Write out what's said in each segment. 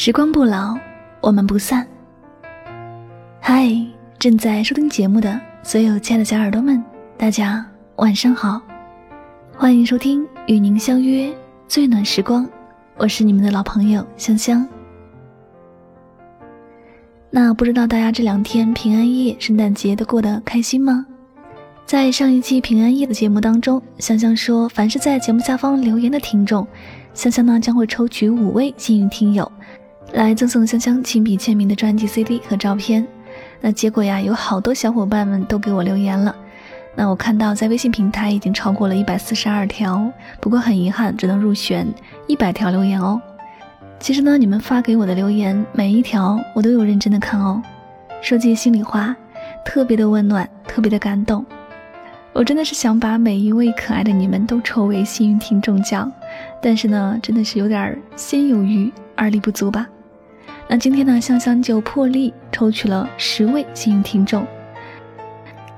时光不老，我们不散。嗨，正在收听节目的所有亲爱的小耳朵们，大家晚上好，欢迎收听与您相约最暖时光，我是你们的老朋友香香。那不知道大家这两天平安夜、圣诞节都过得开心吗？在上一期平安夜的节目当中，香香说，凡是在节目下方留言的听众，香香呢将会抽取五位幸运听友。来赠送香香亲笔签名的专辑 CD 和照片，那结果呀，有好多小伙伴们都给我留言了。那我看到在微信平台已经超过了一百四十二条，不过很遗憾，只能入选一百条留言哦。其实呢，你们发给我的留言每一条我都有认真的看哦。说句心里话，特别的温暖，特别的感动。我真的是想把每一位可爱的你们都抽为幸运听众奖，但是呢，真的是有点心有余而力不足吧。那今天呢，香香就破例抽取了十位幸运听众。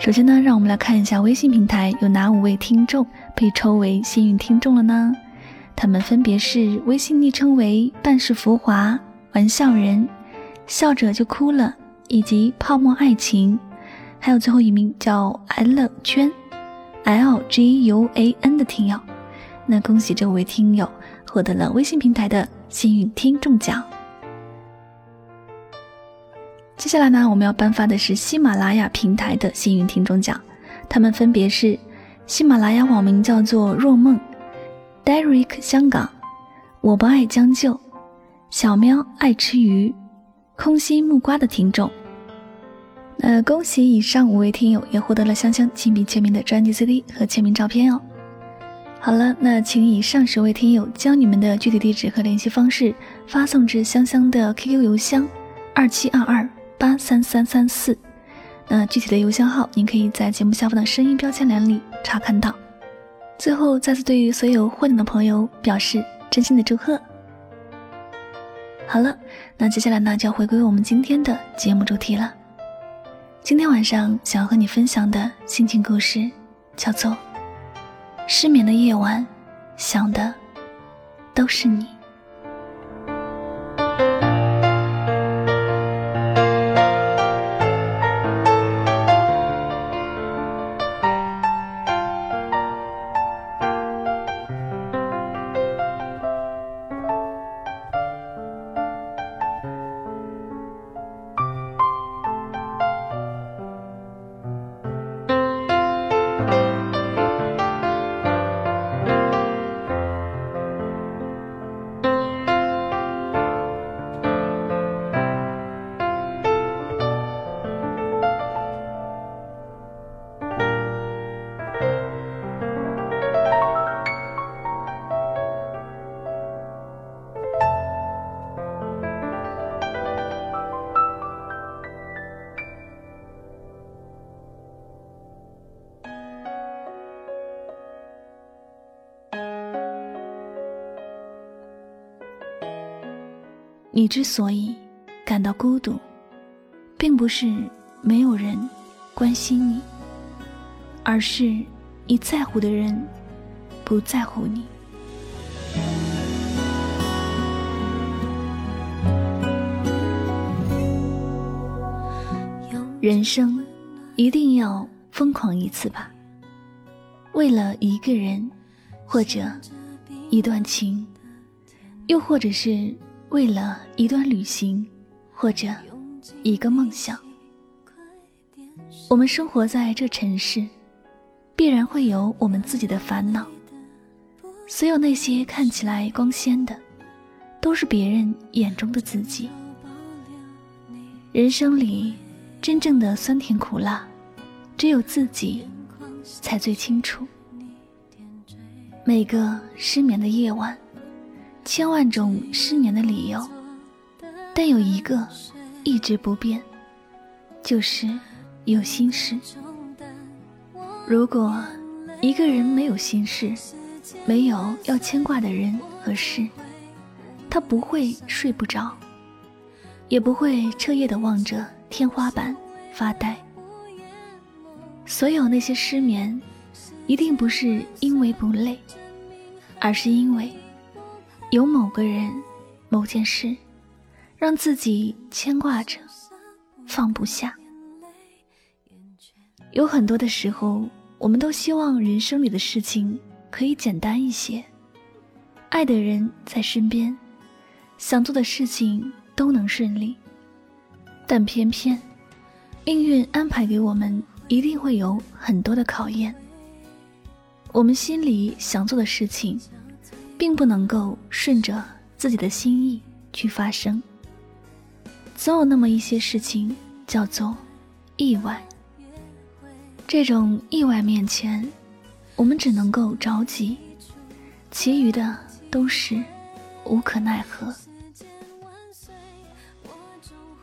首先呢，让我们来看一下微信平台有哪五位听众被抽为幸运听众了呢？他们分别是微信昵称为“半世浮华”、“玩笑人”、“笑着就哭了”以及“泡沫爱情”，还有最后一名叫 L 圈 L G U A N 的听友。那恭喜这五位听友获得了微信平台的幸运听众奖。接下来呢，我们要颁发的是喜马拉雅平台的幸运听众奖，他们分别是喜马拉雅网名叫做若梦，Derek 香港，我不爱将就，小喵爱吃鱼，空心木瓜的听众。那恭喜以上五位听友也获得了香香亲笔签名的专辑 CD 和签名照片哦。好了，那请以上十位听友将你们的具体地址和联系方式发送至香香的 QQ 邮箱二七二二。八三三三四，那具体的邮箱号您可以在节目下方的声音标签栏里查看到。最后，再次对于所有获奖的朋友表示真心的祝贺。好了，那接下来呢就要回归我们今天的节目主题了。今天晚上想要和你分享的心情故事叫做《失眠的夜晚，想的都是你》。你之所以感到孤独，并不是没有人关心你，而是你在乎的人不在乎你。人生一定要疯狂一次吧？为了一个人，或者一段情，又或者是……为了一段旅行，或者一个梦想，我们生活在这城市，必然会有我们自己的烦恼。所有那些看起来光鲜的，都是别人眼中的自己。人生里真正的酸甜苦辣，只有自己才最清楚。每个失眠的夜晚。千万种失眠的理由，但有一个一直不变，就是有心事。如果一个人没有心事，没有要牵挂的人和事，他不会睡不着，也不会彻夜的望着天花板发呆。所有那些失眠，一定不是因为不累，而是因为。有某个人、某件事，让自己牵挂着，放不下。有很多的时候，我们都希望人生里的事情可以简单一些，爱的人在身边，想做的事情都能顺利。但偏偏，命运安排给我们一定会有很多的考验。我们心里想做的事情，并不能够顺着自己的心意去发生。总有那么一些事情叫做意外。这种意外面前，我们只能够着急，其余的都是无可奈何。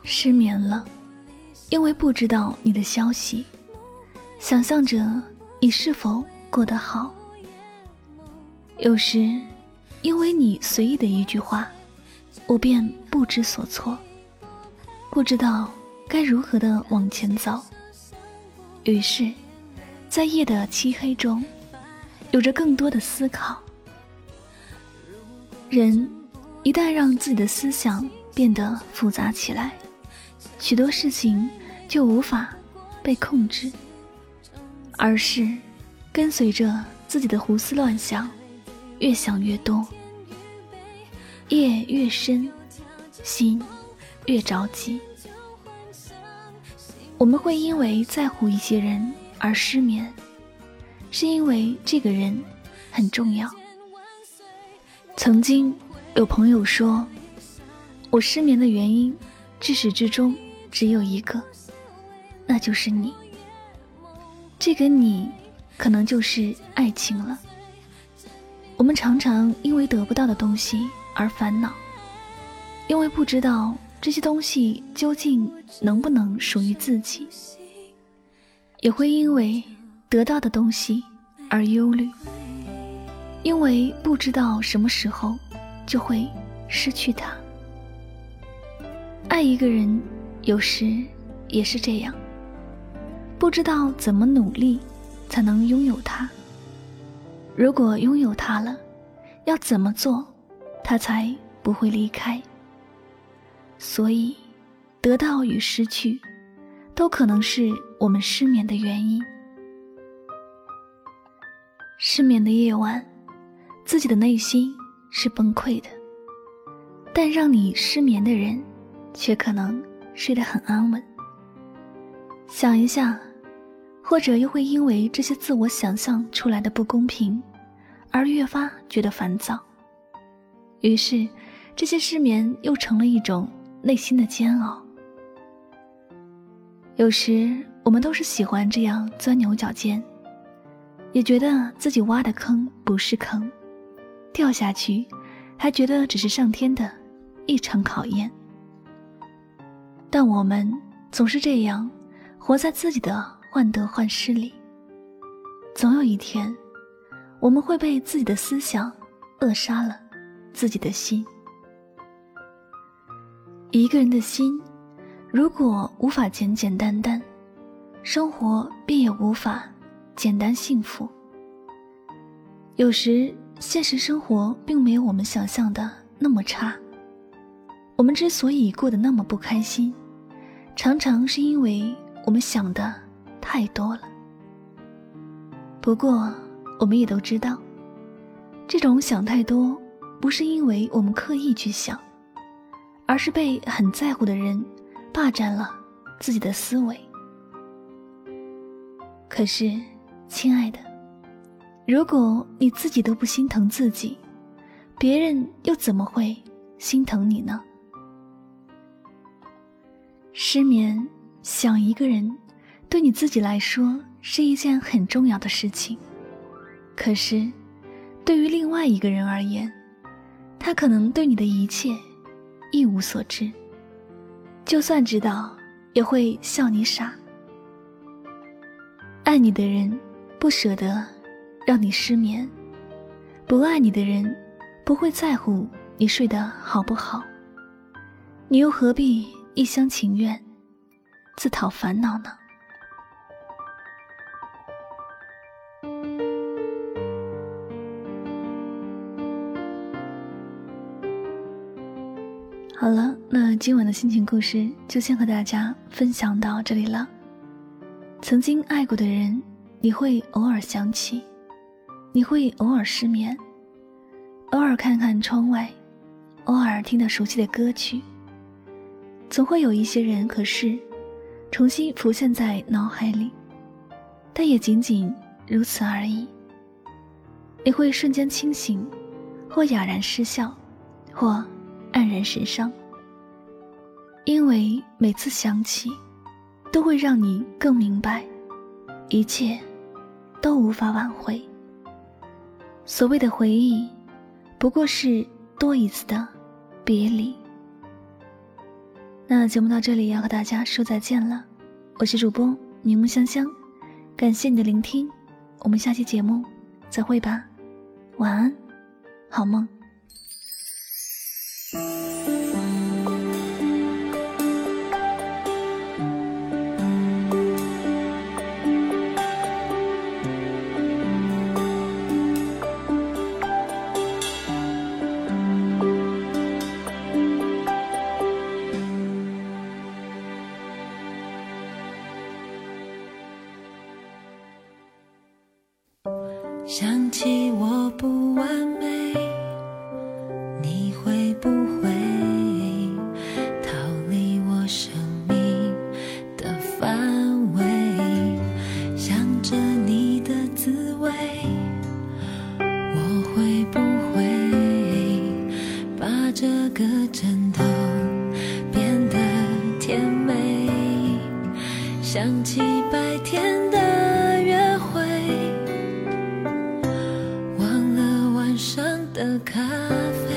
失眠了，因为不知道你的消息，想象着你是否过得好。有时，因为你随意的一句话，我便不知所措，不知道该如何的往前走。于是，在夜的漆黑中，有着更多的思考。人一旦让自己的思想变得复杂起来，许多事情就无法被控制，而是跟随着自己的胡思乱想，越想越多，夜越深，心越着急。我们会因为在乎一些人而失眠，是因为这个人很重要。曾经有朋友说，我失眠的原因，至始至终只有一个，那就是你。这个你，可能就是爱情了。我们常常因为得不到的东西而烦恼，因为不知道。这些东西究竟能不能属于自己？也会因为得到的东西而忧虑，因为不知道什么时候就会失去它。爱一个人，有时也是这样，不知道怎么努力才能拥有他。如果拥有他了，要怎么做，他才不会离开？所以，得到与失去，都可能是我们失眠的原因。失眠的夜晚，自己的内心是崩溃的，但让你失眠的人，却可能睡得很安稳。想一下，或者又会因为这些自我想象出来的不公平，而越发觉得烦躁。于是，这些失眠又成了一种。内心的煎熬，有时我们都是喜欢这样钻牛角尖，也觉得自己挖的坑不是坑，掉下去还觉得只是上天的一场考验。但我们总是这样，活在自己的患得患失里，总有一天，我们会被自己的思想扼杀了自己的心。一个人的心，如果无法简简单单，生活便也无法简单幸福。有时，现实生活并没有我们想象的那么差。我们之所以过得那么不开心，常常是因为我们想的太多了。不过，我们也都知道，这种想太多，不是因为我们刻意去想。而是被很在乎的人霸占了自己的思维。可是，亲爱的，如果你自己都不心疼自己，别人又怎么会心疼你呢？失眠想一个人，对你自己来说是一件很重要的事情。可是，对于另外一个人而言，他可能对你的一切。一无所知，就算知道，也会笑你傻。爱你的人不舍得让你失眠，不爱你的人不会在乎你睡得好不好。你又何必一厢情愿，自讨烦恼呢？好了，那今晚的心情故事就先和大家分享到这里了。曾经爱过的人，你会偶尔想起，你会偶尔失眠，偶尔看看窗外，偶尔听到熟悉的歌曲。总会有一些人和事，重新浮现在脑海里，但也仅仅如此而已。你会瞬间清醒，或哑然失笑，或黯然神伤，因为每次想起。都会让你更明白，一切都无法挽回。所谓的回忆，不过是多一次的别离。那节目到这里要和大家说再见了，我是主播柠檬香香，感谢你的聆听，我们下期节目再会吧，晚安，好梦。想的咖啡，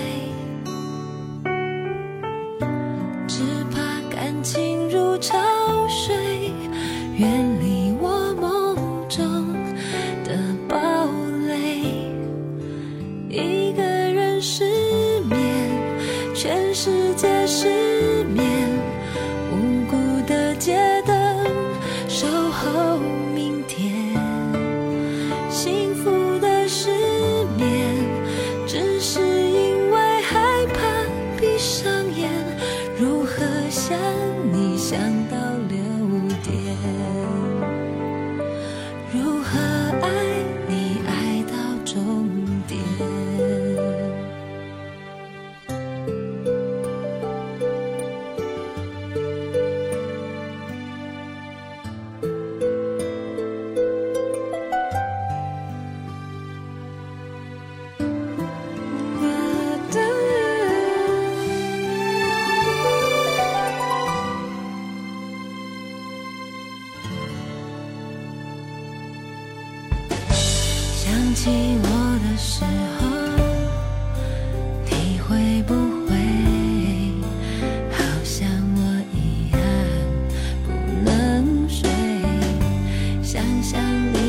想你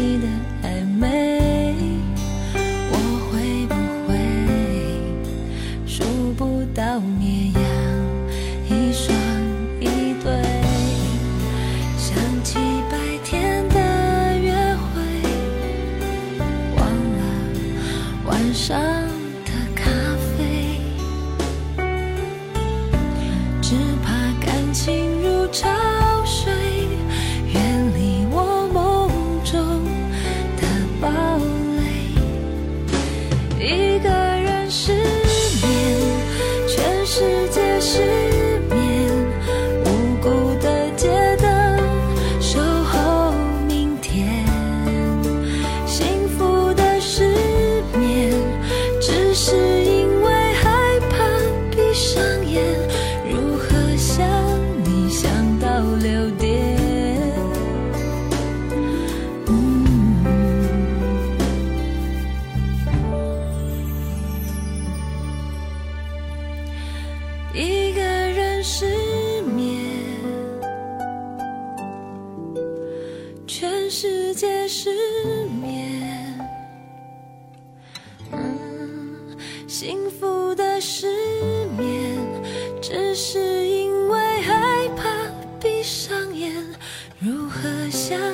想